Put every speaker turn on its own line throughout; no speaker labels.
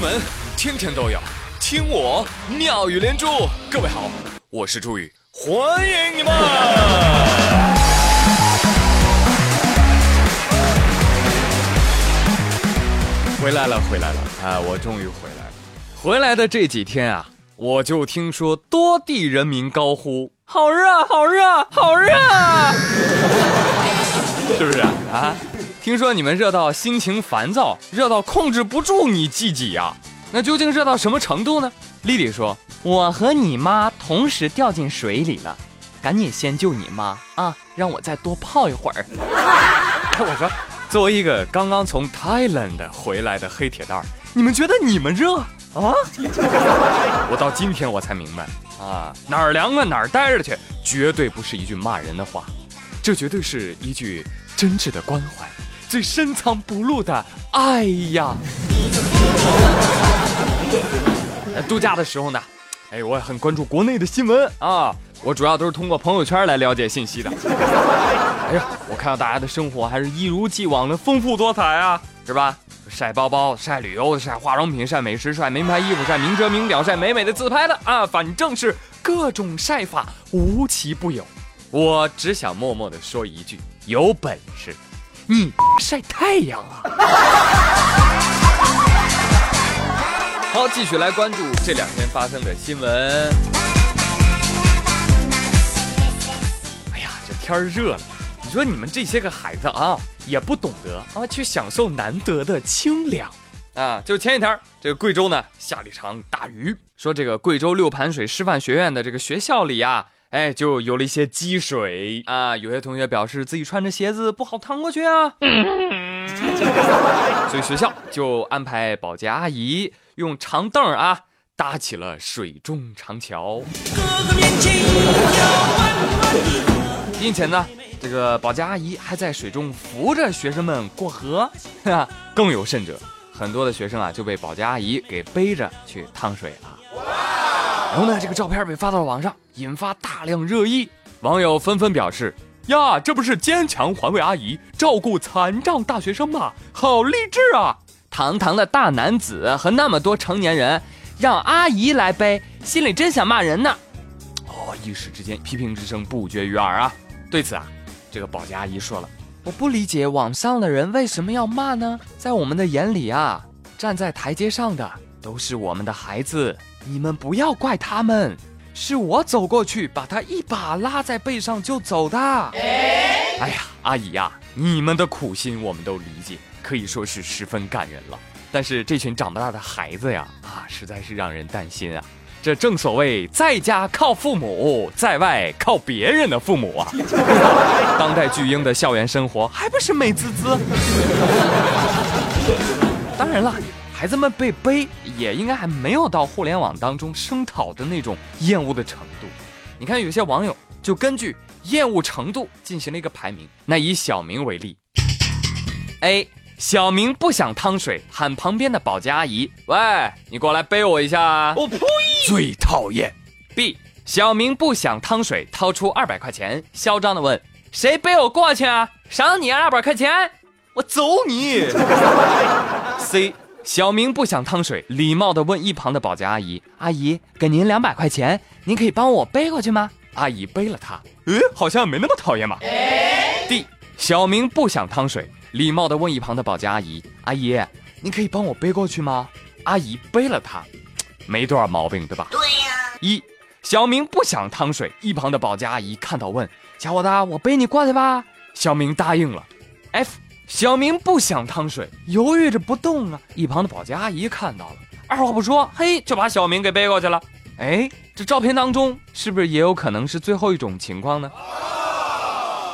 闻天天都有，听我妙语连珠。各位好，我是朱宇，欢迎你们！回来了，回来了啊！我终于回来了。回来的这几天啊，我就听说多地人民高呼“好热，好热，好热”，是不是啊？听说你们热到心情烦躁，热到控制不住你自己呀？那究竟热到什么程度呢？丽丽说：“我和你妈同时掉进水里了，赶紧先救你妈啊，让我再多泡一会儿。”我说：“作为一个刚刚从 Thailand 回来的黑铁蛋儿，你们觉得你们热啊？” 我到今天我才明白啊，哪儿凉快哪儿待着去，绝对不是一句骂人的话，这绝对是一句真挚的关怀。最深藏不露的爱呀！度假的时候呢，哎，我也很关注国内的新闻啊。我主要都是通过朋友圈来了解信息的。哎呀，我看到大家的生活还是一如既往的丰富多彩啊，是吧？晒包包、晒旅游、晒化妆品、晒美食、晒名牌衣服、晒名车名表、晒美美的自拍的啊，反正是各种晒法无奇不有。我只想默默的说一句：有本事！你晒太阳啊！好，继续来关注这两天发生的新闻。哎呀，这天热了，你说你们这些个孩子啊，也不懂得啊，去享受难得的清凉啊！就前几天，这个贵州呢下了一场大雨，说这个贵州六盘水师范学院的这个学校里啊。哎，就有了一些积水啊！有些同学表示自己穿着鞋子不好趟过去啊，所以学校就安排保洁阿姨用长凳啊搭起了水中长桥，并且呢，这个保洁阿姨还在水中扶着学生们过河。更有甚者，很多的学生啊就被保洁阿姨给背着去趟水了。然后呢，这个照片被发到了网上，引发大量热议。网友纷纷表示：“呀，这不是坚强环卫阿姨照顾残障大学生吗？好励志啊！堂堂的大男子和那么多成年人，让阿姨来背，心里真想骂人呢。”哦，一时之间批评之声不绝于耳啊。对此啊，这个保洁阿姨说了：“我不理解网上的人为什么要骂呢？在我们的眼里啊，站在台阶上的都是我们的孩子。”你们不要怪他们，是我走过去把他一把拉在背上就走的。哎呀，阿姨呀，你们的苦心我们都理解，可以说是十分感人了。但是这群长不大的孩子呀，啊，实在是让人担心啊。这正所谓在家靠父母，在外靠别人的父母啊。当代巨婴的校园生活还不是美滋滋？当然了。孩子们被背也应该还没有到互联网当中声讨的那种厌恶的程度。你看，有些网友就根据厌恶程度进行了一个排名。那以小明为例，A 小明不想趟水，喊旁边的保洁阿姨：“喂，你过来背我一下。”我呸！最讨厌。B 小明不想趟水，掏出二百块钱，嚣张的问：“谁背我过去啊？赏你二百块钱，我走你。”C 小明不想趟水，礼貌地问一旁的保洁阿姨：“阿姨，给您两百块钱，您可以帮我背过去吗？”阿姨背了他，诶，好像没那么讨厌嘛。D，小明不想趟水，礼貌地问一旁的保洁阿姨：“阿姨，您可以帮我背过去吗？”阿姨背了他，没多少毛病，对吧？对呀。一，小明不想趟水，一旁的保洁阿姨看到问：“小伙子，我背你过去吧。”小明答应了。F。小明不想趟水，犹豫着不动啊。一旁的保洁阿姨看到了，二话不说，嘿，就把小明给背过去了。哎，这照片当中是不是也有可能是最后一种情况呢？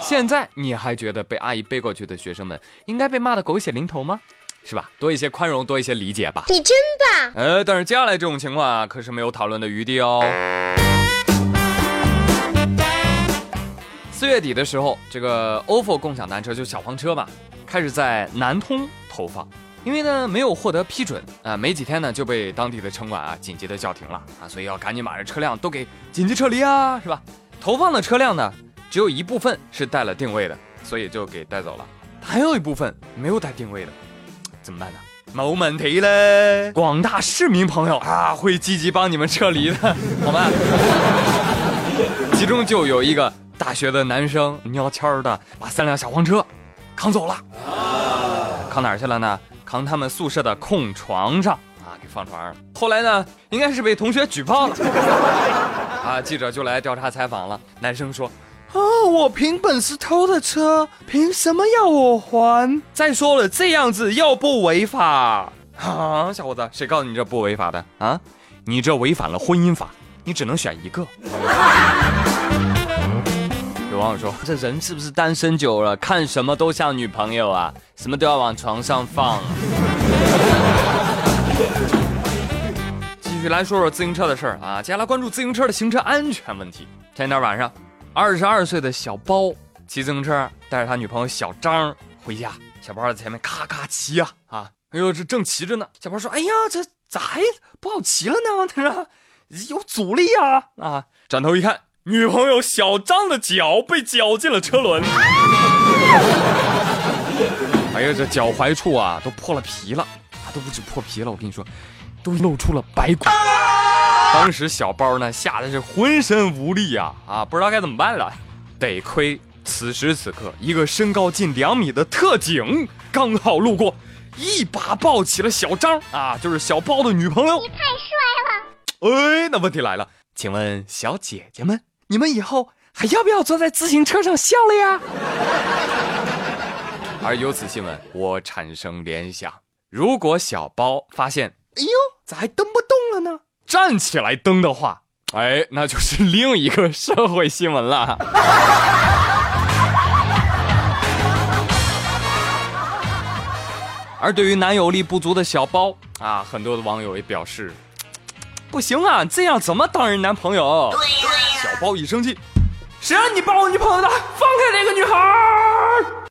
现在你还觉得被阿姨背过去的学生们应该被骂的狗血淋头吗？是吧？多一些宽容，多一些理解吧。你真棒。呃，但是接下来这种情况啊，可是没有讨论的余地哦。四月底的时候，这个 ofo 共享单车就小黄车吧。开始在南通投放，因为呢没有获得批准啊，没几天呢就被当地的城管啊紧急的叫停了啊，所以要赶紧把这车辆都给紧急撤离啊，是吧？投放的车辆呢只有一部分是带了定位的，所以就给带走了，还有一部分没有带定位的，怎么办呢？没问题嘞，广大市民朋友啊，会积极帮你们撤离的，好吗？其中就有一个大学的男生，鸟悄的把三辆小黄车扛走了，扛哪儿去了呢？扛他们宿舍的空床上啊，给放床上了。后来呢，应该是被同学举报了，啊，记者就来调查采访了。男生说。啊！我凭本事偷的车，凭什么要我还？再说了，这样子又不违法啊！小伙子，谁告诉你这不违法的啊？你这违反了婚姻法，你只能选一个。有网友说，这人是不是单身久了，看什么都像女朋友啊？什么都要往床上放。继续来说说自行车的事儿啊！接下来关注自行车的行车安全问题。前天晚上。二十二岁的小包骑自行车带着他女朋友小张回家，小包在前面咔咔骑呀啊！哎呦，这正骑着呢，小包说：“哎呀，这咋还不好骑了呢？他说有阻力呀啊！”转头一看，女朋友小张的脚被绞进了车轮，哎呀，这脚踝处啊都破了皮了啊，都不止破皮了，我跟你说，都露出了白骨。当时小包呢吓得是浑身无力呀，啊，不知道该怎么办了。得亏此时此刻，一个身高近两米的特警刚好路过，一把抱起了小张啊，就是小包的女朋友。你太帅了！哎，那问题来了，请问小姐姐们，你们以后还要不要坐在自行车上笑了呀？而由此新闻，我产生联想：如果小包发现，哎呦，咋还蹬不动了呢？站起来蹬的话，哎，那就是另一个社会新闻了。而对于男友力不足的小包啊，很多的网友也表示，不行啊，这样怎么当人男朋友？小包一生气，谁让你抱我女朋友的？放开那个女孩！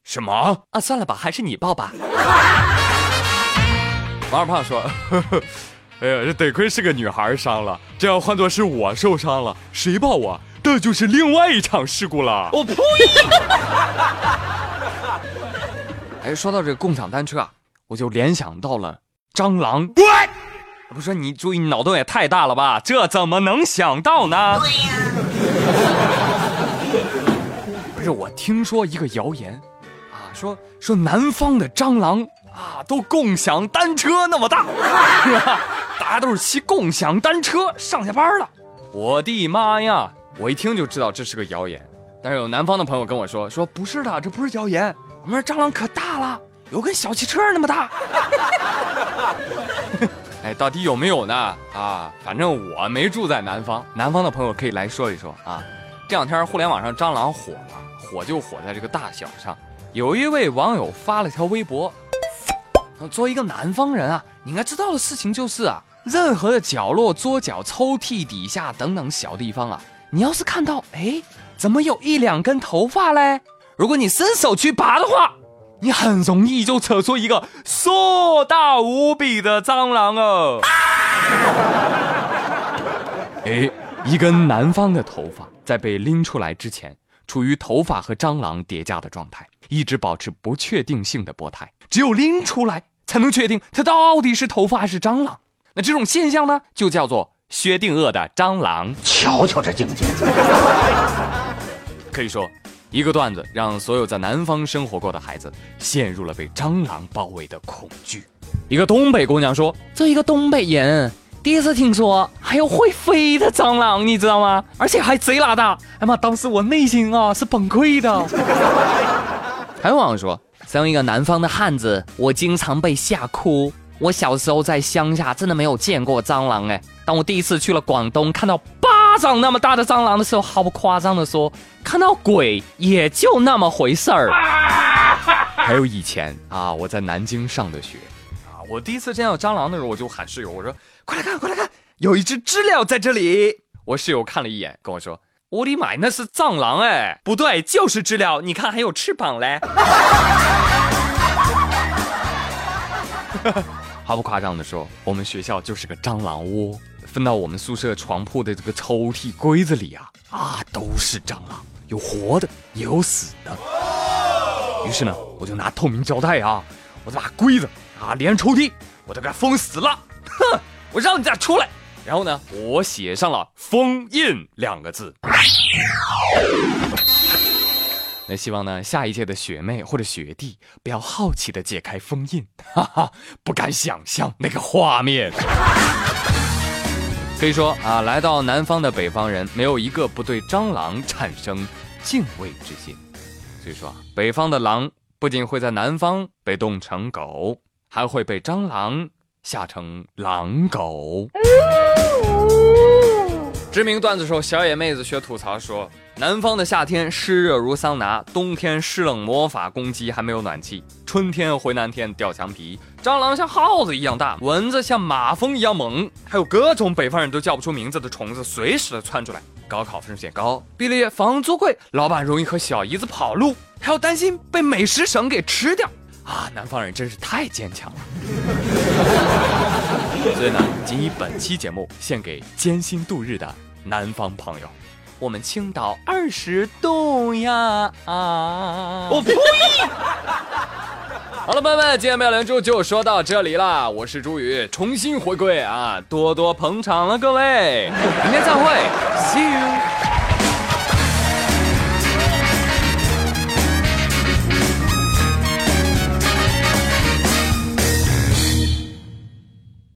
什么？啊，算了吧，还是你抱吧。王二胖说。呵 呵哎呀，这得亏是个女孩伤了，这要换作是我受伤了，谁抱我？这就是另外一场事故了。我呸！哎，说到这个共享单车啊，我就联想到了蟑螂。喂，不是你注意，你脑洞也太大了吧？这怎么能想到呢？不是，我听说一个谣言，啊，说说南方的蟑螂啊，都共享单车那么大，是吧？大家都是骑共享单车上下班了，我的妈呀！我一听就知道这是个谣言。但是有南方的朋友跟我说，说不是的，这不是谣言。我们这蟑螂可大了，有跟小汽车那么大。哎，到底有没有呢？啊，反正我没住在南方，南方的朋友可以来说一说啊。这两天互联网上蟑螂火了，火就火在这个大小上。有一位网友发了条微博。作为一个南方人啊，你应该知道的事情就是啊，任何的角落、桌角、抽屉底下等等小地方啊，你要是看到，哎，怎么有一两根头发嘞？如果你伸手去拔的话，你很容易就扯出一个硕大无比的蟑螂哦。哎，一根南方的头发在被拎出来之前，处于头发和蟑螂叠加的状态，一直保持不确定性的波态。只有拎出来才能确定它到底是头发还是蟑螂。那这种现象呢，就叫做薛定谔的蟑螂。瞧瞧这境界！可以说，一个段子让所有在南方生活过的孩子陷入了被蟑螂包围的恐惧。一个东北姑娘说：“这一个东北人第一次听说还有会飞的蟑螂，你知道吗？而且还贼拉大！哎妈，当时我内心啊是崩溃的。”还有网友说。身为一个南方的汉子，我经常被吓哭。我小时候在乡下，真的没有见过蟑螂哎。当我第一次去了广东，看到巴掌那么大的蟑螂的时候，毫不夸张的说，看到鬼也就那么回事儿。还有以前啊，我在南京上的学啊，我第一次见到蟑螂的时候，我就喊室友，我说：“快来看，快来看，有一只知了在这里。”我室友看了一眼，跟我说。我的妈，那是蟑螂哎！不对，就是知了。你看还有翅膀嘞。毫不夸张的说，我们学校就是个蟑螂窝。分到我们宿舍床铺的这个抽屉柜子里啊啊，都是蟑螂，有活的也有死的。于是呢，我就拿透明胶带啊，我就把柜子啊，连抽屉我都给它封死了。哼，我让你再出来。然后呢，我写上了“封印”两个字。那希望呢，下一届的学妹或者学弟不要好奇的解开封印，哈哈，不敢想象那个画面。可以说啊，来到南方的北方人，没有一个不对蟑螂产生敬畏之心。所以说啊，北方的狼不仅会在南方被冻成狗，还会被蟑螂吓成狼狗。知名段子手小野妹子学吐槽说：“南方的夏天湿热如桑拿，冬天湿冷魔法攻击还没有暖气，春天回南天掉墙皮，蟑螂像耗子一样大，蚊子像马蜂一样猛，还有各种北方人都叫不出名字的虫子随时的窜出来。高考分数线高，毕了业房租贵，老板容易和小姨子跑路，还要担心被美食省给吃掉。啊，南方人真是太坚强了。所以呢，仅以本期节目献给艰辛度日的。”南方朋友，我们青岛二十度呀！啊！我呸！好了，朋友们，今天妙连珠就说到这里啦。我是朱宇，重新回归啊，多多捧场了各位，明天再会，See you。